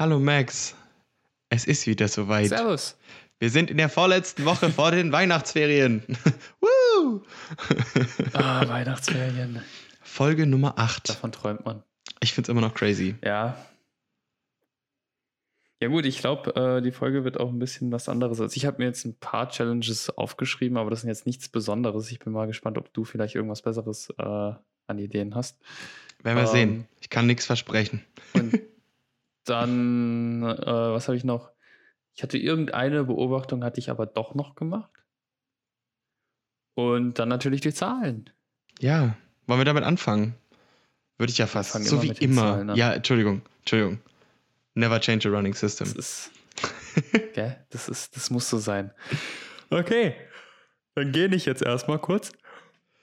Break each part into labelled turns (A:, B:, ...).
A: Hallo Max. Es ist wieder soweit.
B: Servus.
A: Wir sind in der vorletzten Woche vor den Weihnachtsferien. Woo!
B: Ah, Weihnachtsferien.
A: Folge Nummer 8.
B: Davon träumt man.
A: Ich find's immer noch crazy.
B: Ja. Ja gut, ich glaube, äh, die Folge wird auch ein bisschen was anderes. Also ich habe mir jetzt ein paar Challenges aufgeschrieben, aber das sind jetzt nichts Besonderes. Ich bin mal gespannt, ob du vielleicht irgendwas Besseres äh, an Ideen hast.
A: Werden wir
B: Ähm.
A: sehen. Ich kann nichts versprechen.
B: Und dann, äh, was habe ich noch? Ich hatte irgendeine Beobachtung, hatte ich aber doch noch gemacht. Und dann natürlich die Zahlen.
A: Ja, wollen wir damit anfangen? Würde ich ja fast.
B: fangen
A: So
B: immer
A: wie immer.
B: Zahlen an.
A: Ja, Entschuldigung. Entschuldigung. Never change a running
B: Das
A: system.
B: ist, gell? Das ist, das muss so sein. Okay, dann gehe ich jetzt erstmal kurz.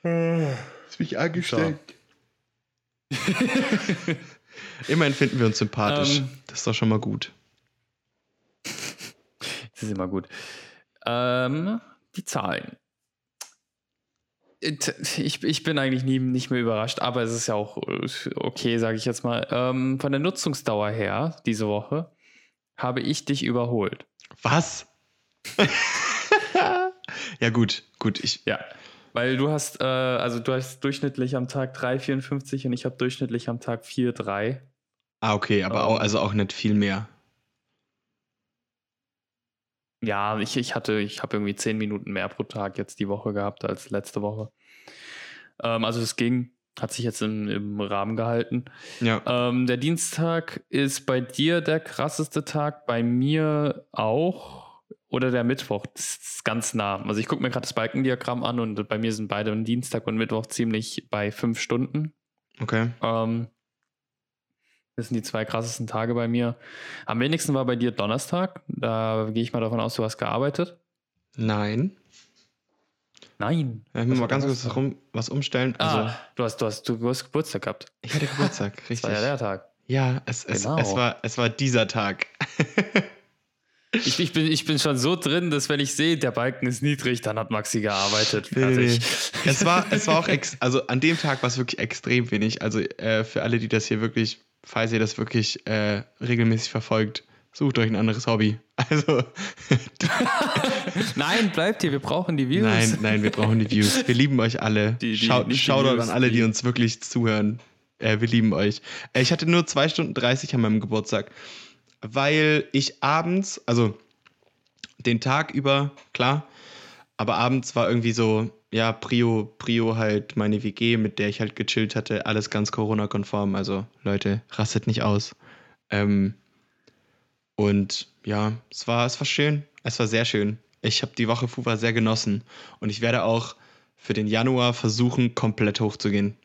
A: Ist mich angesteckt. Immerhin finden wir uns sympathisch.
B: Ähm.
A: das ist doch schon mal gut.
B: Das ist immer gut. Ähm, die Zahlen. Ich, ich bin eigentlich nie, nicht mehr überrascht, aber es ist ja auch äh, okay, sage ich jetzt mal. Ähm, von der Nutzungsdauer her, diese Woche, habe ich dich überholt.
A: Was? ja, gut, gut. Ich,
B: Ja. Weil du hast, äh, also du hast durchschnittlich am Tag 3,54 und ich habe durchschnittlich am Tag 4,3.
A: ah, okay, aber
B: Ähm.
A: auch, also auch nicht viel mehr.
B: Ja, ich, ich hatte, ich habe irgendwie 10 Minuten mehr pro Tag jetzt die Woche gehabt als letzte Woche. Ähm, also es ging, hat sich jetzt im, im Rahmen gehalten.
A: Ja.
B: Ähm, der Dienstag ist bei dir der krasseste Tag, bei mir auch. Oder der Mittwoch, das ist ganz nah. Also ich gucke mir gerade das Balkendiagramm an und bei mir sind beide am Dienstag und Mittwoch ziemlich bei fünf Stunden.
A: Okay.
B: Ähm, das sind die zwei krassesten Tage bei mir. Am wenigsten war bei dir Donnerstag. Da gehe ich mal davon aus, du hast gearbeitet.
A: Nein.
B: Nein.
A: Ja, ich muss mal ganz kurz
B: Donnerstag?
A: rum, was umstellen. Also,
B: ah, du hast, du hast, du hast Geburtstag gehabt.
A: ich hatte Geburtstag,
B: Das
A: richtig.
B: war ja der Tag.
A: Ja, es, es,
B: Genau.
A: es, war, es war dieser Tag.
B: Ich, ich, bin, ich bin schon so drin, dass wenn ich sehe, der Balken ist niedrig, dann hat Maxi gearbeitet.
A: Nee, nee,
B: Fertig.
A: Es war, es war auch, ex also an dem Tag war es wirklich extrem wenig. Also äh, für alle, die das hier wirklich, falls ihr das wirklich äh, regelmäßig verfolgt, sucht euch ein anderes Hobby. Also,
B: Nein, bleibt hier, wir brauchen die Views.
A: nein, nein, wir brauchen die Views. Wir lieben euch alle.
B: Die- die-
A: Schaut, Shoutout an alle, die
B: die-
A: uns wirklich zuhören. Äh, wir lieben euch. Äh, ich hatte nur 2 Stunden 30 an meinem Geburtstag, weil ich abends, also den Tag über, klar, aber abends war irgendwie so, ja, Prio, Prio halt meine WG, mit der ich halt gechillt hatte, alles ganz Corona-konform. Also, Leute, rastet nicht aus. Ähm, und ja, es war, es war schön. Es war sehr schön. Ich habe die Woche Fuwa sehr genossen. Und ich werde auch für den Januar versuchen, komplett hochzugehen.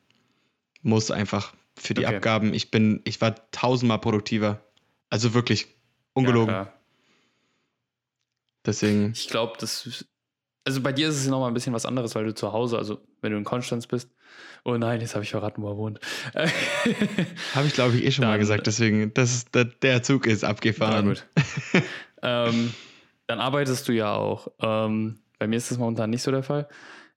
A: Muss einfach für die
B: Okay.
A: Abgaben. Ich bin, ich war tausendmal produktiver. Also wirklich ungelogen.
B: Ja.
A: Deswegen,
B: Ich glaube, das. Also bei dir ist es nochmal ein bisschen was anderes, weil du zu Hause, also wenn du in Konstanz bist. Oh nein, jetzt habe ich verraten, wo er wohnt.
A: habe ich glaube ich eh schon mal
B: Dann-
A: gesagt. Deswegen, das ist, der, der Zug ist
B: Na
A: abgefahren.
B: gut. ähm, dann arbeitest du ja auch. Ähm, bei mir ist das momentan nicht so der Fall.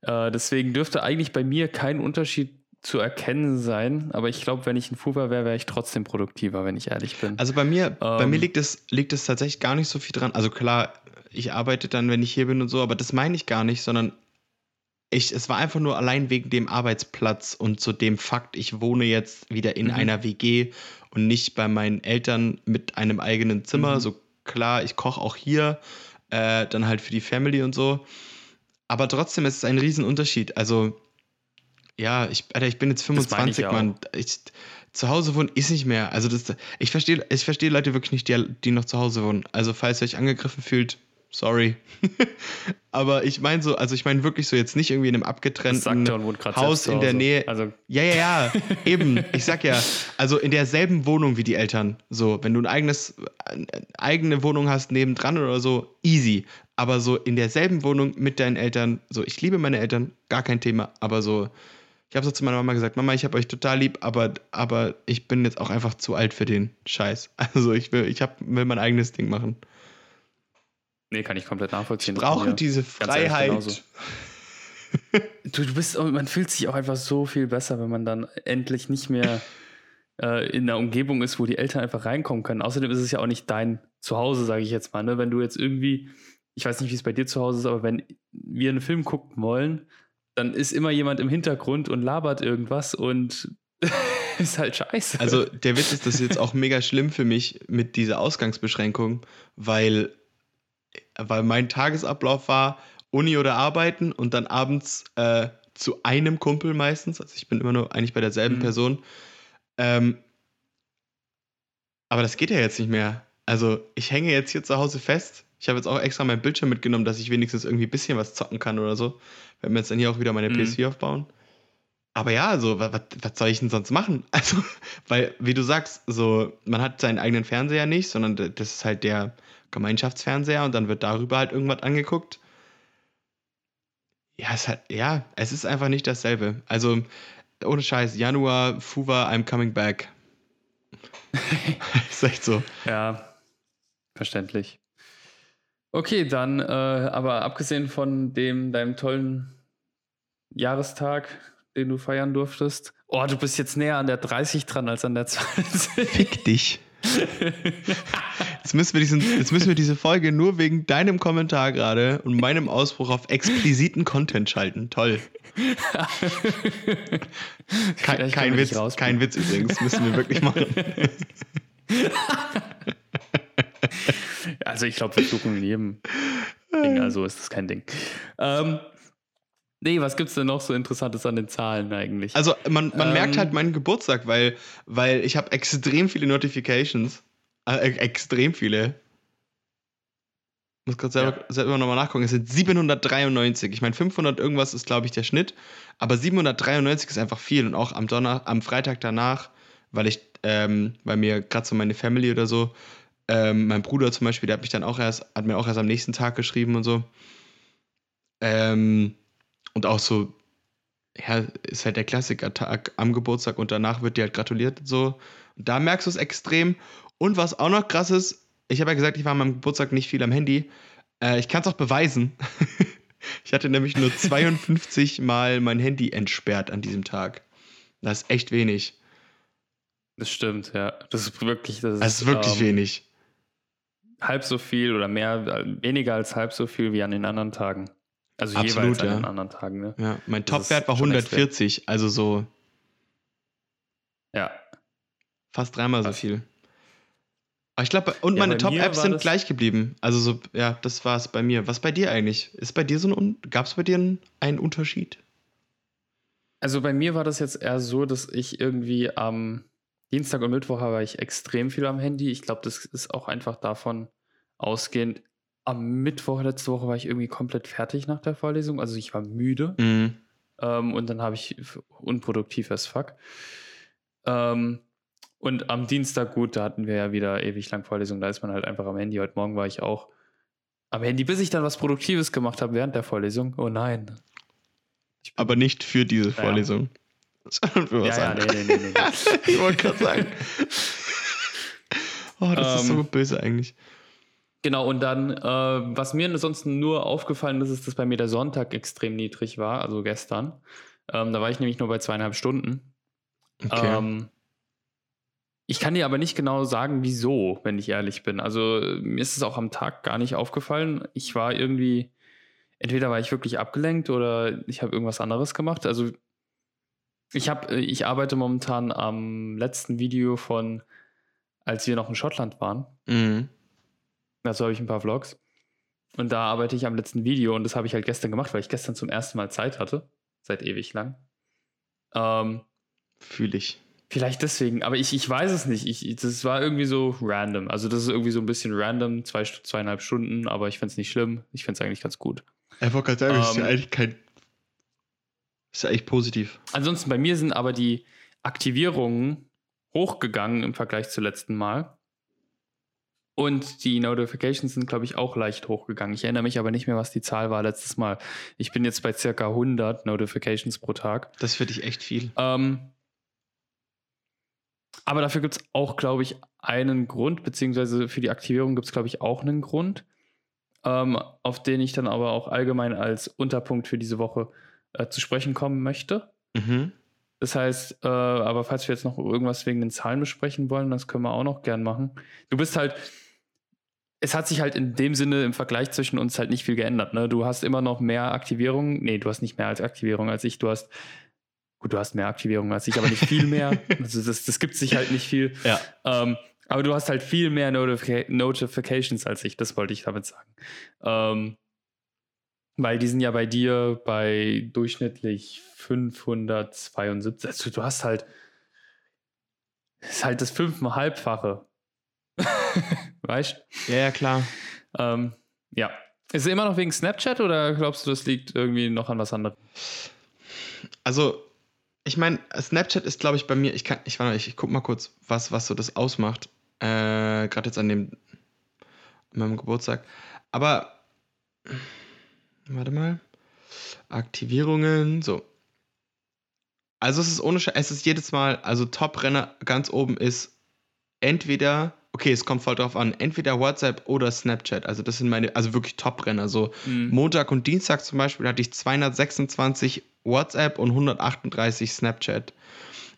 B: Äh, deswegen dürfte eigentlich bei mir kein Unterschied zu erkennen sein. Aber ich glaube, wenn ich ein Fuber wäre, wäre ich trotzdem produktiver, wenn ich ehrlich bin.
A: Also bei mir, bei
B: Ähm.
A: mir liegt es, liegt es tatsächlich gar nicht so viel dran. Also klar, ich arbeite dann, wenn ich hier bin und so, aber das meine ich gar nicht, sondern ich, es war einfach nur allein wegen dem Arbeitsplatz und zu dem Fakt, ich wohne jetzt wieder in
B: Mhm.
A: einer WG und nicht bei meinen Eltern mit einem eigenen Zimmer.
B: Mhm.
A: So klar, ich koche auch hier, äh, dann halt für die Family und so. Aber trotzdem ist es ein Riesenunterschied. Also, ja, ich, Alter, ich bin jetzt
B: Das meine ich
A: 25,
B: ja
A: Mann. Ich, zu Hause wohnen ist nicht mehr. Also, das, ich verstehe ich versteh Leute wirklich nicht, die, die noch zu Hause wohnen. Also, falls ihr euch angegriffen fühlt, sorry. Aber ich meine so, also ich meine wirklich so jetzt nicht irgendwie in einem abgetrennten Haus in der. Nähe.
B: Also,
A: Ja, ja, ja, eben. Ich sag ja, also in derselben Wohnung wie die Eltern. So, wenn du ein eigenes, eine eigene Wohnung hast nebendran oder so, easy. Aber so in derselben Wohnung mit deinen Eltern, so, ich liebe meine Eltern, gar kein Thema. Aber so, ich habe so zu meiner Mama gesagt, Mama, ich habe euch total lieb, aber, aber ich bin jetzt auch einfach zu alt für den Scheiß. Also ich will, ich hab, will mein eigenes Ding machen.
B: nee, kann ich komplett nachvollziehen.
A: Ich brauche diese Freiheit.
B: Du, du bist, man fühlt sich auch einfach so viel besser, wenn man dann endlich nicht mehr äh, in einer Umgebung ist, wo die Eltern einfach reinkommen können. Außerdem ist es ja auch nicht dein Zuhause, sage ich jetzt mal. Ne? Wenn du jetzt irgendwie, ich weiß nicht, wie es bei dir zu Hause ist, aber wenn wir einen Film gucken wollen, dann ist immer jemand im Hintergrund und labert irgendwas und ist halt scheiße.
A: Also der Witz ist, das ist jetzt auch mega schlimm für mich mit dieser Ausgangsbeschränkung, weil, weil mein Tagesablauf war, Uni oder arbeiten und dann abends äh, zu einem Kumpel meistens. Also ich bin immer nur eigentlich bei derselben mhm. Person. Ähm, aber das geht ja jetzt nicht mehr. Also ich hänge jetzt hier zu Hause fest. Ich habe jetzt auch extra meinen Bildschirm mitgenommen, dass ich wenigstens irgendwie ein bisschen was zocken kann oder so. Wenn wir jetzt dann hier auch wieder meine mhm. PS4 aufbauen. Aber ja, also, was, was soll ich denn sonst machen? Also, weil, wie du sagst, so, man hat seinen eigenen Fernseher nicht, sondern das ist halt der Gemeinschaftsfernseher und dann wird darüber halt irgendwas angeguckt. Ja, es hat, ja, es ist einfach nicht dasselbe. Also, ohne Scheiß, Januar, Fuwa, I'm coming back. ist echt so.
B: Ja, verständlich. Okay, dann, äh, aber abgesehen von dem, deinem tollen Jahrestag, den du feiern durftest. Oh, du bist jetzt näher an der 30 dran als an der 20.
A: Fick dich. Jetzt müssen, wir diesen, jetzt müssen wir diese Folge nur wegen deinem Kommentar gerade und meinem Ausbruch auf expliziten Content schalten. Toll. kein, kein Witz, kein Witz übrigens, müssen wir wirklich machen.
B: also ich glaube, wir suchen in jedem Ding, also ist das kein Ding. Ähm, Nee, was gibt's denn noch so Interessantes an den Zahlen eigentlich?
A: Also man, man ähm, merkt halt meinen Geburtstag, weil, weil ich habe extrem viele Notifications. Äh, extrem viele. Ich muss gerade selber, ja. selber nochmal nachgucken. Es sind 793. Ich meine, 500 irgendwas ist, glaube ich, der Schnitt. Aber 793 ist einfach viel. Und auch am, Donner am Freitag danach, weil ich, ähm, bei mir gerade so meine Family oder so, ähm, mein Bruder zum Beispiel, der hat mich dann auch erst, hat mir auch erst am nächsten Tag geschrieben und so. Ähm, und auch so, ja, ist halt der Klassiker-Tag am Geburtstag und danach wird dir halt gratuliert. So. Und da merkst du es extrem. Und was auch noch krass ist, ich habe ja gesagt, ich war an meinem Geburtstag nicht viel am Handy. Äh, ich kann es auch beweisen. ich hatte nämlich nur 52 Mal mein Handy entsperrt an diesem Tag. Das ist echt wenig.
B: Das stimmt, ja. Das ist wirklich, das ist,
A: das ist wirklich ähm, wenig.
B: Halb so viel oder mehr, weniger als halb so viel wie an den anderen Tagen. Also Absolut, jeweils an ja. den anderen Tagen. Ne?
A: Ja, mein Topwert war 140, also so.
B: Ja.
A: Fast dreimal so viel. Aber ich glaube, und ja, meine Top-Apps sind gleich geblieben. Also so, ja, das war es bei mir. Was bei dir eigentlich? Ist bei dir so ein, gab es bei dir einen, einen Unterschied?
B: Also bei mir war das jetzt eher so, dass ich irgendwie am Dienstag und Mittwoch war ich extrem viel am Handy. Ich glaube, das ist auch einfach davon ausgehend, am Mittwoch letzte Woche war ich irgendwie komplett fertig nach der Vorlesung. Also ich war müde. Mhm. Ähm, und dann habe ich unproduktiv as fuck. Ähm, und am Dienstag, gut, da hatten wir ja wieder ewig lang Vorlesung. Da ist man halt einfach am Handy. Heute Morgen war ich auch am Handy, bis ich dann was Produktives gemacht habe während der Vorlesung. Oh nein.
A: Aber nicht für diese Vorlesung. Sondern für was ja, ja, nee, nee, nee, nee. ich wollte gerade sagen. Oh, das ähm, ist so ähm, böse eigentlich.
B: Genau, und dann, äh, was mir ansonsten nur aufgefallen ist, ist, dass bei mir der Sonntag extrem niedrig war, also gestern. Ähm, da war ich nämlich nur bei zweieinhalb Stunden. Okay. Ähm, ich kann dir aber nicht genau sagen, wieso, wenn ich ehrlich bin. Also mir ist es auch am Tag gar nicht aufgefallen. Ich war irgendwie, entweder war ich wirklich abgelenkt oder ich habe irgendwas anderes gemacht. Also ich habe, äh, ich arbeite momentan am letzten Video von, als wir noch in Schottland waren. Mhm. Dazu habe ich ein paar Vlogs. Und da arbeite ich am letzten Video und das habe ich halt gestern gemacht, weil ich gestern zum ersten Mal Zeit hatte. Seit ewig lang. Ähm,
A: Fühle ich.
B: Vielleicht deswegen, aber ich, ich weiß es nicht. Ich, das war irgendwie so random. Also, das ist irgendwie so ein bisschen random, zwei, zweieinhalb Stunden, aber ich finde es nicht schlimm. Ich finde es eigentlich ganz gut.
A: Er wollte gerade sagen, ähm, ist ja ähm, eigentlich kein. Ist ja eigentlich positiv.
B: Ansonsten, bei mir sind aber die Aktivierungen hochgegangen im Vergleich zum letzten Mal. Und die Notifications sind, glaube ich, auch leicht hochgegangen. Ich erinnere mich aber nicht mehr, was die Zahl war letztes Mal. Ich bin jetzt bei circa 100 Notifications pro Tag.
A: Das finde ich echt viel.
B: Ähm, aber dafür gibt es auch, glaube ich, einen Grund, beziehungsweise für die Aktivierung gibt es, glaube ich, auch einen Grund, ähm, auf den ich dann aber auch allgemein als Unterpunkt für diese Woche äh, zu sprechen kommen möchte. Mhm. Das heißt, äh, aber falls wir jetzt noch irgendwas wegen den Zahlen besprechen wollen, das können wir auch noch gern machen. Du bist halt, es hat sich halt in dem Sinne im Vergleich zwischen uns halt nicht viel geändert. Ne? Du hast immer noch mehr Aktivierung. Nee, du hast nicht mehr als Aktivierung als ich. Du hast, gut, du hast mehr Aktivierung als ich, aber nicht viel mehr. also das, das gibt sich halt nicht viel.
A: Ja.
B: Ähm, aber du hast halt viel mehr Notific Notifications als ich, das wollte ich damit sagen. Ähm, weil die sind ja bei dir bei durchschnittlich 572. Also du hast halt, das ist halt das fünfeinhalbfache. weißt
A: du? Ja, ja, klar.
B: Ähm, ja. Ist es immer noch wegen Snapchat oder glaubst du, das liegt irgendwie noch an was anderem?
A: Also, ich meine, Snapchat ist, glaube ich, bei mir, ich kann, ich, warte, ich, ich guck mal kurz, was, was so das ausmacht. Äh, Gerade jetzt an dem, an meinem Geburtstag. Aber, warte mal. Aktivierungen, so. Also es ist ohne Sch es ist jedes Mal, also Top-Renner ganz oben ist entweder, okay, es kommt voll drauf an, entweder WhatsApp oder Snapchat. Also das sind meine, also wirklich Top-Renner. So
B: Mhm.
A: Montag und Dienstag zum Beispiel hatte ich 226 WhatsApp und 138 Snapchat.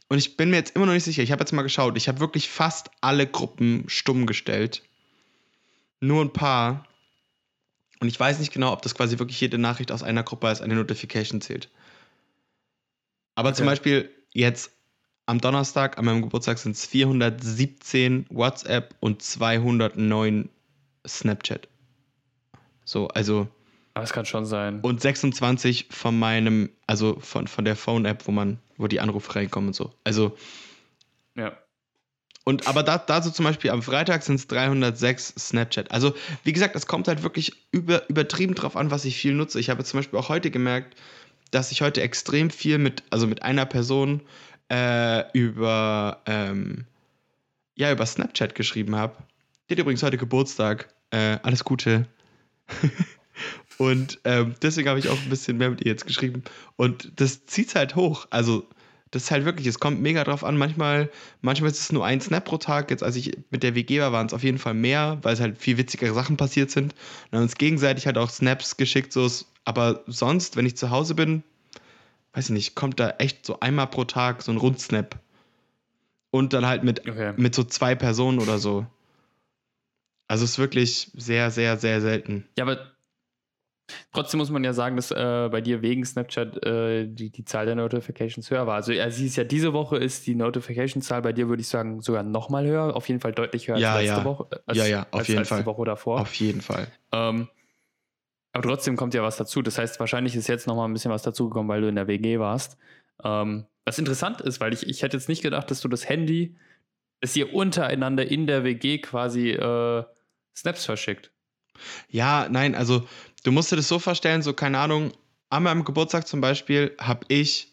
A: Und ich bin mir jetzt immer noch nicht sicher. Ich habe jetzt mal geschaut. Ich habe wirklich fast alle Gruppen stumm gestellt. Nur ein paar. Und ich weiß nicht genau, ob das quasi wirklich jede Nachricht aus einer Gruppe als eine Notification zählt. Aber zum
B: Okay.
A: Beispiel jetzt am Donnerstag, an meinem Geburtstag, sind es 417 WhatsApp und 209 Snapchat. So, also
B: Aber es kann schon sein.
A: und 26 von meinem, also von, von der Phone-App, wo man, wo die Anrufe reinkommen und so. Also,
B: ja.
A: Und aber da, dazu zum Beispiel am Freitag sind es 306 Snapchat. Also, wie gesagt, es kommt halt wirklich über, übertrieben drauf an, was ich viel nutze. Ich habe zum Beispiel auch heute gemerkt, dass ich heute extrem viel mit, also mit einer Person äh, über, ähm, ja, über Snapchat geschrieben habe. Die hat übrigens heute Geburtstag. Äh, alles Gute. Und ähm, deswegen habe ich auch ein bisschen mehr mit ihr jetzt geschrieben. Und das zieht halt hoch. Also, das ist halt wirklich, es kommt mega drauf an. Manchmal, manchmal ist es nur ein Snap pro Tag. Jetzt, als ich mit der WG war, waren es auf jeden Fall mehr, weil es halt viel witzigere Sachen passiert sind. Und haben uns gegenseitig halt auch Snaps geschickt. So ist, aber sonst, wenn ich zu Hause bin, weiß ich nicht, kommt da echt so einmal pro Tag so ein Rundsnap. Und dann halt mit,
B: Okay.
A: mit so zwei Personen oder so. Also es ist wirklich sehr, sehr, sehr selten.
B: Ja, aber trotzdem muss man ja sagen, dass äh, bei dir wegen Snapchat äh, die, die Zahl der Notifications höher war. Also ja, sie ist ja diese Woche ist die Notification-Zahl bei dir, würde ich sagen, sogar nochmal höher. Auf jeden Fall deutlich höher
A: Ja,
B: als letzte
A: ja.
B: Woche. äh, Als,
A: Ja, ja, auf
B: als,
A: jeden
B: als
A: Fall.
B: die Woche davor.
A: Auf jeden Fall.
B: Ähm, aber trotzdem kommt ja was dazu. Das heißt, wahrscheinlich ist jetzt noch mal ein bisschen was dazugekommen, weil du in der WG warst. Ähm, was interessant ist, weil ich, ich hätte jetzt nicht gedacht, dass du das Handy, dass ihr untereinander in der WG quasi äh, Snaps verschickt.
A: Ja, nein, also du musst dir das so vorstellen, so keine Ahnung, an meinem Geburtstag zum Beispiel habe ich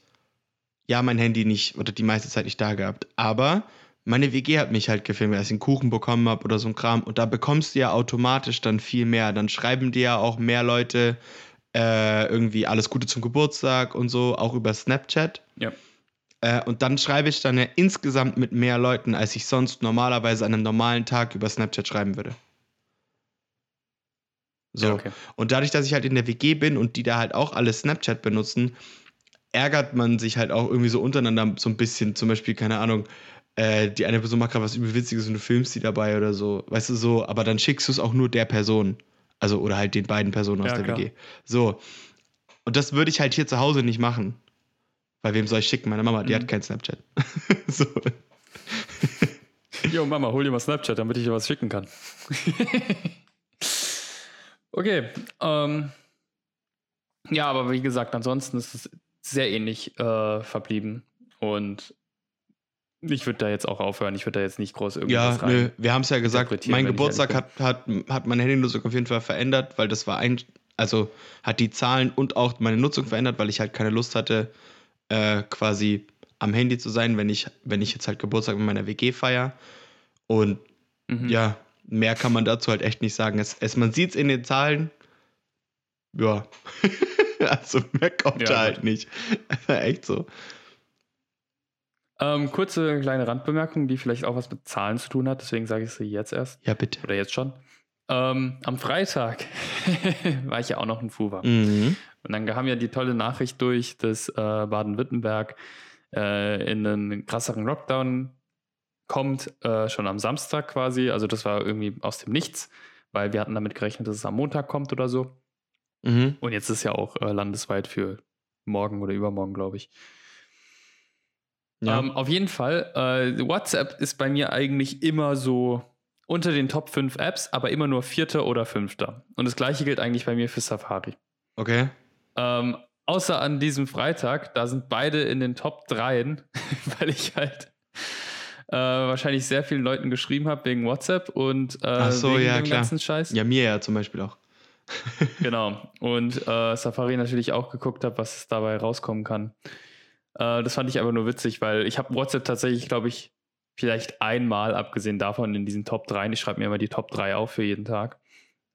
A: ja mein Handy nicht oder die meiste Zeit nicht da gehabt, aber meine WG hat mich halt gefilmt, als ich einen Kuchen bekommen habe oder so ein Kram und da bekommst du ja automatisch dann viel mehr. Dann schreiben dir ja auch mehr Leute äh, irgendwie alles Gute zum Geburtstag und so, auch über Snapchat.
B: Ja.
A: Äh, und dann schreibe ich dann ja insgesamt mit mehr Leuten, als ich sonst normalerweise an einem normalen Tag über Snapchat schreiben würde. So.
B: Ja, okay.
A: Und dadurch, dass ich halt in der WG bin und die da halt auch alle Snapchat benutzen, ärgert man sich halt auch irgendwie so untereinander so ein bisschen. Zum Beispiel, keine Ahnung, äh, die eine Person macht gerade was Überwitziges und du filmst die dabei oder so. Weißt du, so, aber dann schickst du es auch nur der Person. Also, oder halt den beiden Personen aus
B: Ja,
A: der
B: klar.
A: WG. So. Und das würde ich halt hier zu Hause nicht machen. Weil wem soll ich schicken? Meine Mama, die
B: Mhm.
A: hat kein Snapchat. so.
B: Jo, Mama, hol dir mal Snapchat, damit ich dir was schicken kann. okay. Ähm, ja, aber wie gesagt, ansonsten ist es sehr ähnlich äh, verblieben. Und ich würde da jetzt auch aufhören. Ich würde da jetzt nicht groß
A: Ja,
B: irgendwas rein.
A: nö, wir haben es ja gesagt, mein Geburtstag hat, hat, hat meine Handynutzung auf jeden Fall verändert, weil das war ein, also hat die Zahlen und auch meine Nutzung verändert, weil ich halt keine Lust hatte, äh, quasi am Handy zu sein, wenn ich, wenn ich jetzt halt Geburtstag mit meiner WG feier. Und
B: Mhm.
A: ja, mehr kann man dazu halt echt nicht sagen. Es, es, man sieht es in den Zahlen. Ja. also mehr kommt
B: Ja,
A: da halt nicht. echt so.
B: Ähm, kurze kleine Randbemerkung, die vielleicht auch was mit Zahlen zu tun hat, deswegen sage ich sie jetzt erst.
A: Ja, bitte.
B: Oder jetzt schon. Ähm, am Freitag war ich ja auch noch in Fuwa.
A: Mhm.
B: Und dann kam ja die tolle Nachricht durch, dass äh, Baden-Württemberg äh, in einen krasseren Lockdown kommt, äh, schon am Samstag quasi. Also das war irgendwie aus dem Nichts, weil wir hatten damit gerechnet, dass es am Montag kommt oder so.
A: Mhm.
B: Und jetzt ist ja auch äh, landesweit für morgen oder übermorgen, glaube ich.
A: Ja.
B: Ähm, auf jeden Fall, äh, WhatsApp ist bei mir eigentlich immer so unter den Top 5 Apps, aber immer nur vierter oder fünfter. Und das gleiche gilt eigentlich bei mir für Safari.
A: okay.
B: Ähm, außer an diesem Freitag, da sind beide in den Top 3, weil ich halt äh, wahrscheinlich sehr vielen Leuten geschrieben habe wegen WhatsApp und äh,
A: so,
B: wegen
A: ja,
B: dem
A: klar.
B: ganzen Scheiß.
A: Ja, mir ja zum Beispiel auch.
B: Genau. Und äh, Safari natürlich auch geguckt habe, was dabei rauskommen kann. Äh, das fand ich aber nur witzig, weil ich habe WhatsApp tatsächlich, glaube ich, vielleicht einmal, abgesehen davon, in diesen Top 3, ich schreibe mir immer die Top 3 auf für jeden Tag,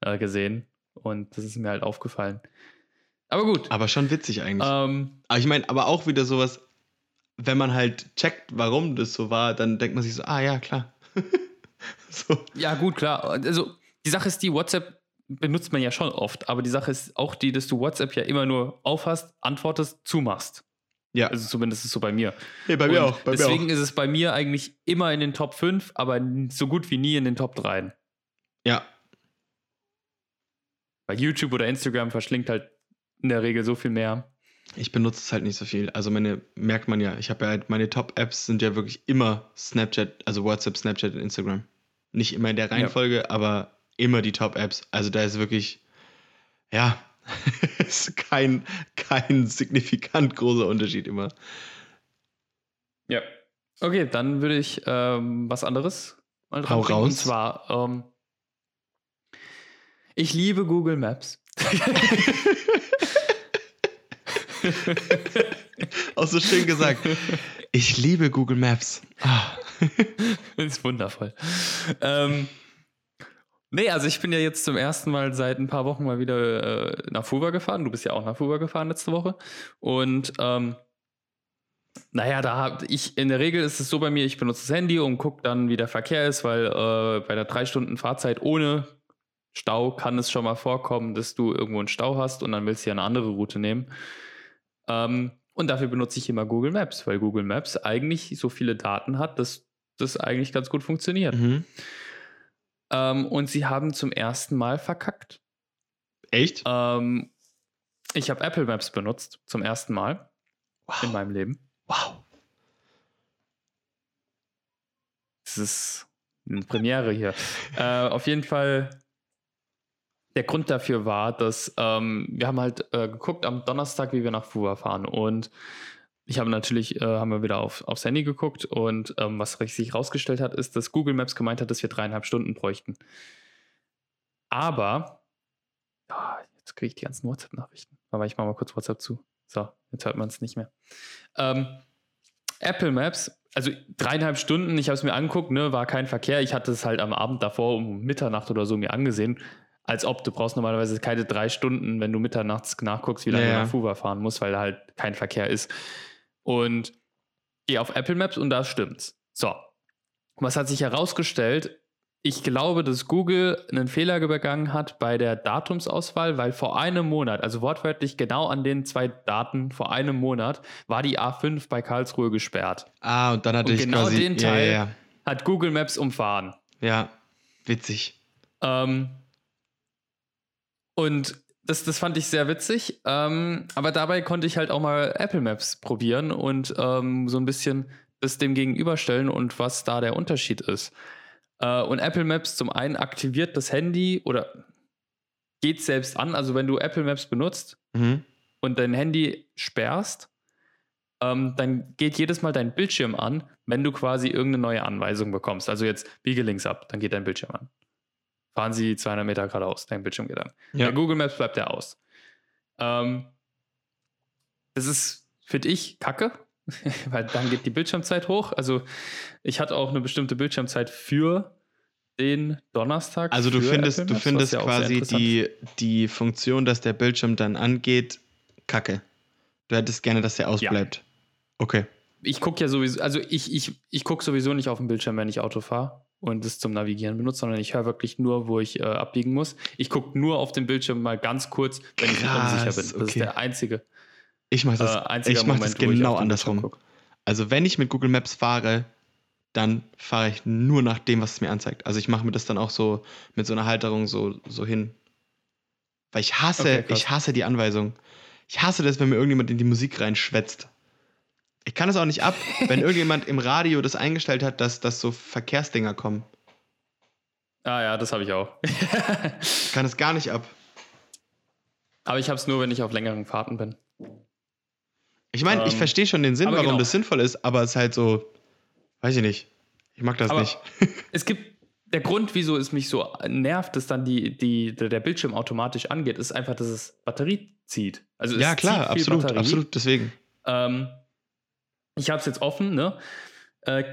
B: äh, gesehen. Und das ist mir halt aufgefallen. Aber gut.
A: Aber schon witzig eigentlich.
B: Ähm,
A: Aber ich meine, aber auch wieder sowas, wenn man halt checkt, warum das so war, dann denkt man sich so, ah ja, klar. so.
B: ja, gut, klar. Also, die Sache ist die, WhatsApp benutzt man ja schon oft, aber die Sache ist auch die, dass du WhatsApp ja immer nur aufhast, antwortest, zumachst.
A: Ja,
B: Also zumindest ist es so bei mir.
A: hey, bei
B: Und
A: mir auch. Bei
B: deswegen
A: mir auch.
B: ist es bei mir eigentlich immer in den Top 5, aber so gut wie nie in den Top 3.
A: Ja,
B: Weil YouTube oder Instagram verschlingt halt in der Regel so viel mehr.
A: Ich benutze es halt nicht so viel. Also meine, merkt man ja, ich habe ja halt, meine Top-Apps sind ja wirklich immer Snapchat, also WhatsApp, Snapchat und Instagram. Nicht immer in der Reihenfolge, aber immer die Top-Apps. Also da ist wirklich, ja, ist kein, kein signifikant großer Unterschied immer.
B: Ja. Okay, dann würde ich ähm, was anderes mal
A: Hau
B: dranbringen. Und
A: raus.
B: zwar, ähm, ich liebe Google Maps.
A: Auch so schön gesagt. Ich liebe Google Maps. Ah.
B: Das ist wundervoll. Ähm, nee, also ich bin ja jetzt zum ersten Mal seit ein paar Wochen mal wieder äh, nach Fuba gefahren. Du bist ja auch nach Fuba gefahren letzte Woche. Und ähm, naja, da habe ich, in der Regel ist es so bei mir, ich benutze das Handy und gucke dann, wie der Verkehr ist, weil äh, bei einer drei Stunden Fahrzeit ohne Stau kann es schon mal vorkommen, dass du irgendwo einen Stau hast und dann willst du ja eine andere Route nehmen. Ähm, und dafür benutze ich immer Google Maps, weil Google Maps eigentlich so viele Daten hat, dass das eigentlich ganz gut funktioniert.
A: Mhm.
B: Ähm, und sie haben zum ersten Mal verkackt.
A: Echt?
B: Ähm, ich habe Apple Maps benutzt zum ersten Mal in
A: Wow.
B: meinem Leben.
A: wow.
B: Das ist eine Premiere hier. äh, auf jeden Fall, der Grund dafür war, dass ähm, wir haben halt äh, geguckt am Donnerstag, wie wir nach Fuwa fahren. Und ich habe natürlich, äh, haben wir wieder auf, aufs Handy geguckt und ähm, was sich herausgestellt hat, ist, dass Google Maps gemeint hat, dass wir dreieinhalb Stunden bräuchten. Aber, ah, jetzt kriege ich die ganzen WhatsApp-Nachrichten. Aber ich mache mal kurz WhatsApp zu. So, jetzt hört man es nicht mehr. Ähm, Apple Maps, also dreieinhalb Stunden, ich habe es mir angeguckt, ne, war kein Verkehr. Ich hatte es halt am Abend davor um Mitternacht oder so mir angesehen. Als ob du brauchst normalerweise keine drei Stunden, wenn du mitternachts nachguckst, wie lange
A: Ja,
B: du
A: ja.
B: nach Fuwa fahren musst, weil da halt kein Verkehr ist. Und gehe auf Apple Maps und da stimmt's. So. Was hat sich herausgestellt? Ich glaube, dass Google einen Fehler begangen hat bei der Datumsauswahl, weil vor einem Monat, also wortwörtlich genau an den zwei Daten vor einem Monat, war die A5 bei Karlsruhe gesperrt.
A: Ah, und dann hatte
B: Und
A: ich
B: genau
A: quasi.
B: den
A: ja,
B: Teil-
A: ja,
B: Hat Google Maps umfahren.
A: ja. ja, witzig.
B: Ähm, und das, das fand ich sehr witzig. Ähm, aber dabei konnte ich halt auch mal Apple Maps probieren und ähm, so ein bisschen das dem gegenüberstellen und was da der Unterschied ist. Äh, und Apple Maps zum einen aktiviert das Handy oder geht selbst an. Also wenn du Apple Maps benutzt
A: Mhm.
B: und dein Handy sperrst, ähm, dann geht jedes Mal dein Bildschirm an, wenn du quasi irgendeine neue Anweisung bekommst. Also jetzt biege links ab, dann geht dein Bildschirm an. Fahren Sie 200 Meter geradeaus, dein Bildschirm geht an.
A: Ja.
B: Bei Google Maps bleibt er aus. Ähm, das ist, finde ich, kacke, weil dann geht die Bildschirmzeit hoch. Also ich hatte auch eine bestimmte Bildschirmzeit für den Donnerstag.
A: Also du findest,
B: Apple
A: du
B: Maps,
A: findest
B: ja
A: quasi die, die Funktion, dass der Bildschirm dann angeht, kacke. Du hättest gerne, dass der ausbleibt. Okay.
B: ich gucke ja sowieso, also ich, ich, ich gucke sowieso nicht auf den Bildschirm, wenn ich Auto fahre und es zum Navigieren benutze, sondern ich höre wirklich nur, wo ich äh, abbiegen muss. Ich gucke nur auf den Bildschirm mal ganz kurz, wenn ich mir
A: Krass,
B: unsicher bin. Das ist
A: okay.
B: der einzige,
A: Ich mache
B: äh,
A: das,
B: einzige
A: ich mach
B: Moment,
A: das
B: ich
A: genau andersrum. Also wenn ich mit Google Maps fahre, dann fahre ich nur nach dem, was es mir anzeigt. Also ich mache mir das dann auch so mit so einer Halterung so, so hin. Weil ich hasse,
B: Okay,
A: ich hasse die Anweisung. Ich hasse das, wenn mir irgendjemand in die Musik reinschwätzt. Ich kann es auch nicht ab, wenn irgendjemand im Radio das eingestellt hat, dass, dass so Verkehrsdinger kommen.
B: Ah ja, das habe ich auch.
A: Ich kann es gar nicht ab.
B: aber ich habe es nur, wenn ich auf längeren Fahrten bin.
A: Ich meine, ich
B: Ähm,
A: verstehe schon den Sinn, warum
B: genau.
A: das sinnvoll ist, aber es ist halt so, weiß ich nicht. Ich mag das
B: Aber-
A: nicht.
B: Es gibt der Grund, wieso es mich so nervt, dass dann die, die, der Bildschirm automatisch angeht, ist einfach, dass es Batterie zieht. Also
A: Ja, klar, absolut, absolut, deswegen.
B: Ähm, ich habe es jetzt offen, ne? Äh,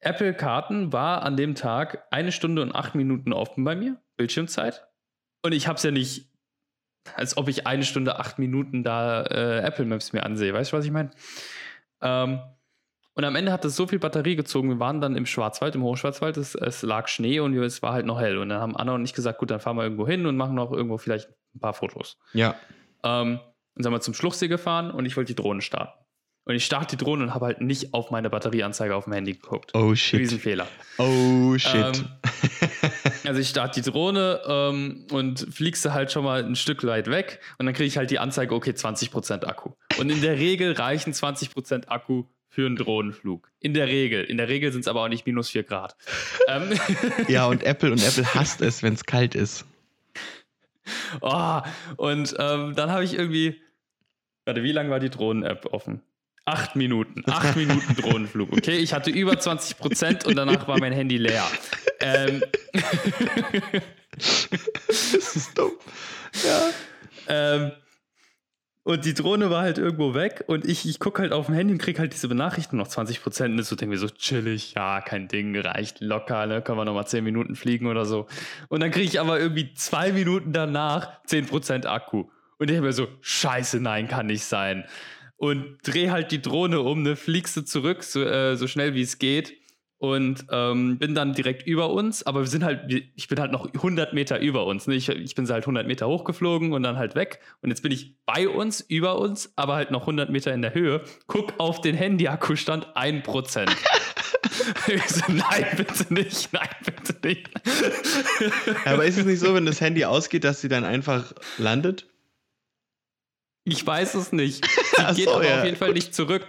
B: Apple Karten war an dem Tag eine Stunde und acht Minuten offen bei mir, Bildschirmzeit. Und ich habe es ja nicht, als ob ich eine Stunde, acht Minuten da äh, Apple Maps mir ansehe. Weißt du, was ich meine? Ähm, und am Ende hat es so viel Batterie gezogen. Wir waren dann im Schwarzwald, im Hochschwarzwald. Es, es lag Schnee und es war halt noch hell. Und dann haben Anna und ich gesagt: Gut, dann fahren wir irgendwo hin und machen noch irgendwo vielleicht ein paar Fotos.
A: Ja.
B: Ähm, dann sind wir zum Schluchsee gefahren und ich wollte die Drohne starten. Und ich starte die Drohne und habe halt nicht auf meine Batterieanzeige auf dem Handy geguckt.
A: Oh shit.
B: Riesenfehler.
A: Oh shit.
B: Ähm, Also ich starte die Drohne ähm, und fliegst du halt schon mal ein Stück weit weg und dann kriege ich halt die Anzeige, okay, 20% Akku. Und in der Regel reichen 20% Akku für einen Drohnenflug. In der Regel. In der Regel sind es aber auch nicht minus 4 Grad. ähm,
A: ja, und Apple und Apple hasst es, wenn es kalt ist.
B: oh, und ähm, dann habe ich irgendwie, warte, wie lange war die Drohnen-App offen? Acht Minuten. Acht Minuten Drohnenflug. Okay, ich hatte über 20 Prozent und danach war mein Handy leer. Ähm,
A: Das ist dumm. Ja.
B: ähm, und die Drohne war halt irgendwo weg und ich, ich gucke halt auf dem Handy und krieg halt diese Benachrichtigung noch 20 Prozent. Und so denke mir so chillig, ja, kein Ding, reicht locker, ne? Können wir nochmal 10 Minuten fliegen oder so. Und dann kriege ich aber irgendwie zwei Minuten danach 10 Prozent Akku. Und ich mir so, scheiße, nein, kann nicht sein. Und dreh halt die Drohne um, ne, fliegst du zurück, so, äh, so schnell wie es geht. Und ähm, bin dann direkt über uns, aber wir sind halt, ich bin halt noch 100 Meter über uns. Ne? Ich, ich bin halt 100 Meter hochgeflogen und dann halt weg. Und jetzt bin ich bei uns, über uns, aber halt noch 100 Meter in der Höhe. Guck auf den Handy-Akkustand, 1%. ich so, nein, bitte nicht, nein, bitte nicht.
A: Aber ist es nicht so, wenn das Handy ausgeht, dass sie dann einfach landet?
B: Ich weiß es nicht. Sie geht
A: so,
B: aber
A: ja,
B: auf jeden Fall nicht zurück.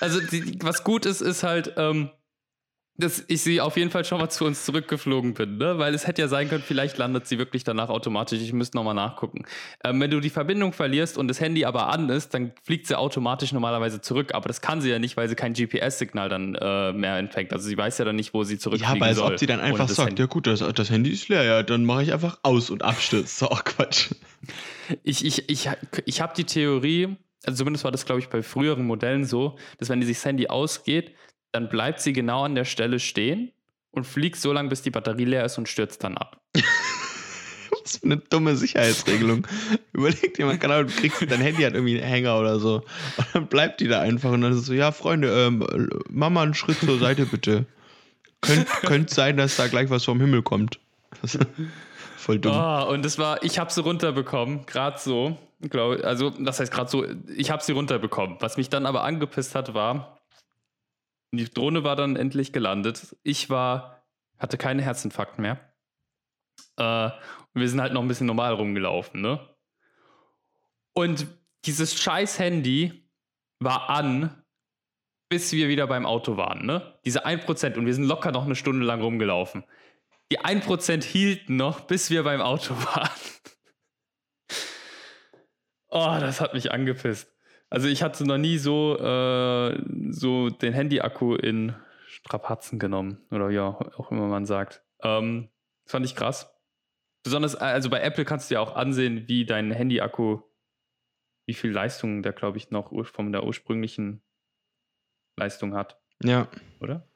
B: Also, die, was gut ist, ist halt, ähm, dass ich sie auf jeden Fall schon mal zu uns zurückgeflogen bin, ne? Weil es hätte ja sein können, vielleicht landet sie wirklich danach automatisch. Ich müsste nochmal nachgucken. Ähm, wenn du die Verbindung verlierst und das Handy aber an ist, dann fliegt sie automatisch normalerweise zurück. Aber das kann sie ja nicht, weil sie kein GPS-Signal dann äh, mehr empfängt. Also sie weiß ja dann nicht, wo sie
A: Ja,
B: zurückfliegen
A: aber als
B: soll.
A: ob sie dann einfach sagt,
B: Handy.
A: ja gut, das, das Handy ist leer, ja, dann mache ich einfach aus und abstürzt. So, Quatsch.
B: Ich, ich, ich, ich habe die Theorie, also zumindest war das, glaube ich, bei früheren Modellen so, dass wenn dieses Handy ausgeht, dann bleibt sie genau an der Stelle stehen und fliegt so lange, bis die Batterie leer ist und stürzt dann ab.
A: Was für eine dumme Sicherheitsregelung. Überleg dir mal, genau, du kriegst dein Handy hat irgendwie einen Hänger oder so. Und dann bleibt die da einfach und dann ist es so, ja, Freunde, ähm, mach mal einen Schritt zur Seite bitte. Könnt, könnte sein, dass da gleich was vom Himmel kommt. Voll dumm.
B: Oh, und das war, ich habe sie runterbekommen, gerade so. Glaub, also, das heißt gerade so, ich habe sie runterbekommen. Was mich dann aber angepisst hat, war, die Drohne war dann endlich gelandet. Ich war, hatte keinen Herzinfarkt mehr. Äh, und wir sind halt noch ein bisschen normal rumgelaufen, ne? Und dieses scheiß Handy war an, bis wir wieder beim Auto waren, ne? Diese 1% und wir sind locker noch eine Stunde lang rumgelaufen. Die 1% hielten noch, bis wir beim Auto waren. Oh, das hat mich angepisst. Also ich hatte noch nie so, äh, so den Handy-Akku in Strapazen genommen. Oder ja, auch immer man sagt. Ähm, das fand ich krass. Besonders, also bei Apple kannst du ja auch ansehen, wie dein Handy-Akku, wie viel Leistung der, glaube ich, noch von der ursprünglichen Leistung hat,
A: Ja.
B: oder?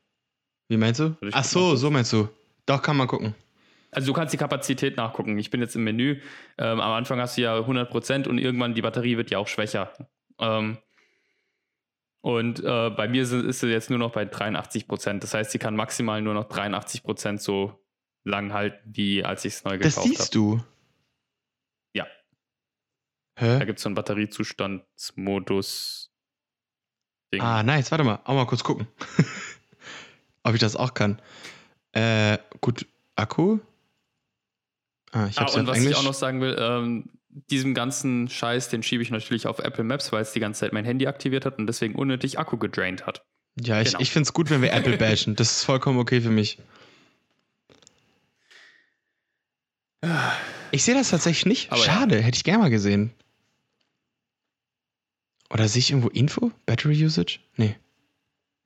A: Wie meinst du? Ach so, so meinst du. Doch, kann man gucken.
B: Also du kannst die Kapazität nachgucken. Ich bin jetzt im Menü. Ähm, am Anfang hast du ja 100% und irgendwann die Batterie wird ja auch schwächer. Ähm, und äh, bei mir sind- ist sie jetzt nur noch bei 83%. Das heißt, sie kann maximal nur noch 83% so lang halten, wie als ich es neu
A: Das
B: gekauft
A: siehst
B: habe.
A: du.
B: Ja. Da
A: Hä?
B: gibt es so einen Batteriezustandsmodus. Ding.
A: Ah, nice. Warte mal. Auch mal kurz gucken. Ob ich das auch kann. Äh, gut. Akku? Ah, ich
B: Ah,
A: hab's
B: und
A: auf
B: was
A: Englisch.
B: ich auch noch sagen will, ähm, diesem ganzen Scheiß, den schiebe ich natürlich auf Apple Maps, weil es die ganze Zeit mein Handy aktiviert hat und deswegen unnötig Akku gedraint hat.
A: ja, ich,
B: genau.
A: ich finde es gut, wenn wir Apple bashen. Das ist vollkommen okay für mich. Ich sehe das tatsächlich nicht.
B: Aber ja.
A: Schade, hätte ich gerne mal gesehen. Oder sehe ich irgendwo Info? Battery Usage? Nee.